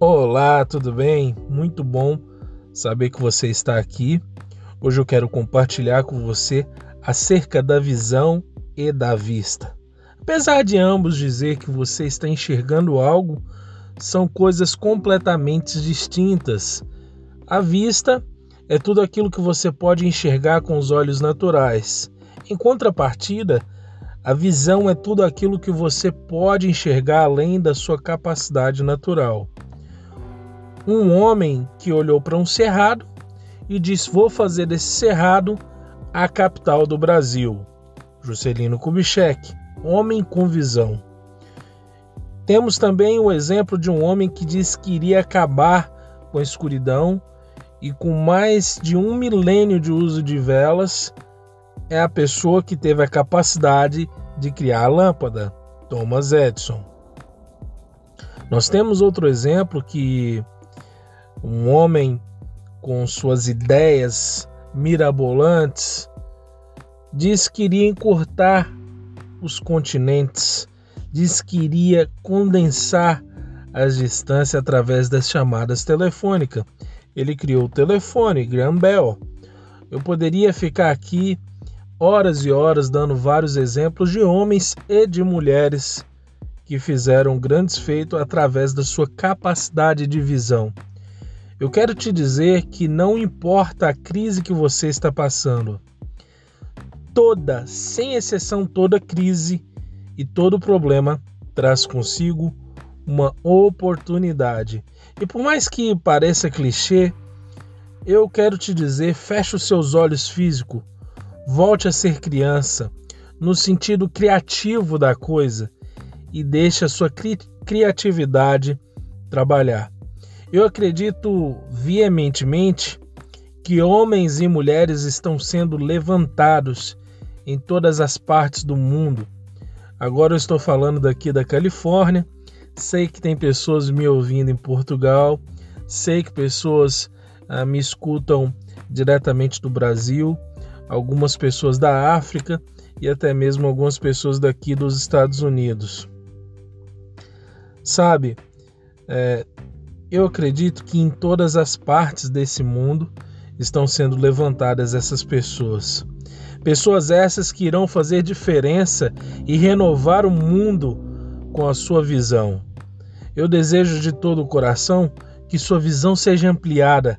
Olá, tudo bem? Muito bom saber que você está aqui. Hoje eu quero compartilhar com você acerca da visão e da vista. Apesar de ambos dizer que você está enxergando algo, são coisas completamente distintas. A vista é tudo aquilo que você pode enxergar com os olhos naturais. Em contrapartida, a visão é tudo aquilo que você pode enxergar além da sua capacidade natural. Um homem que olhou para um cerrado e disse: Vou fazer desse cerrado a capital do Brasil. Juscelino Kubitschek, homem com visão. Temos também o exemplo de um homem que disse que iria acabar com a escuridão e com mais de um milênio de uso de velas, é a pessoa que teve a capacidade de criar a lâmpada, Thomas Edison. Nós temos outro exemplo que um homem com suas ideias mirabolantes diz que iria encurtar os continentes, diz que iria condensar as distâncias através das chamadas telefônicas. Ele criou o telefone, Graham Bell. Eu poderia ficar aqui horas e horas dando vários exemplos de homens e de mulheres que fizeram grandes feitos através da sua capacidade de visão. Eu quero te dizer que não importa a crise que você está passando, toda, sem exceção, toda crise e todo problema traz consigo uma oportunidade. E por mais que pareça clichê, eu quero te dizer: feche os seus olhos físicos Volte a ser criança, no sentido criativo da coisa, e deixe a sua cri criatividade trabalhar. Eu acredito veementemente que homens e mulheres estão sendo levantados em todas as partes do mundo. Agora eu estou falando daqui da Califórnia, sei que tem pessoas me ouvindo em Portugal, sei que pessoas ah, me escutam diretamente do Brasil algumas pessoas da África e até mesmo algumas pessoas daqui dos Estados Unidos. Sabe, é, eu acredito que em todas as partes desse mundo estão sendo levantadas essas pessoas. Pessoas essas que irão fazer diferença e renovar o mundo com a sua visão. Eu desejo de todo o coração que sua visão seja ampliada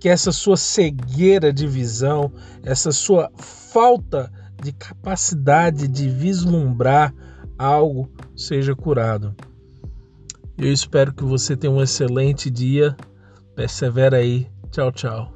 que essa sua cegueira de visão, essa sua falta de capacidade de vislumbrar algo seja curado. Eu espero que você tenha um excelente dia. Persevera aí. Tchau, tchau.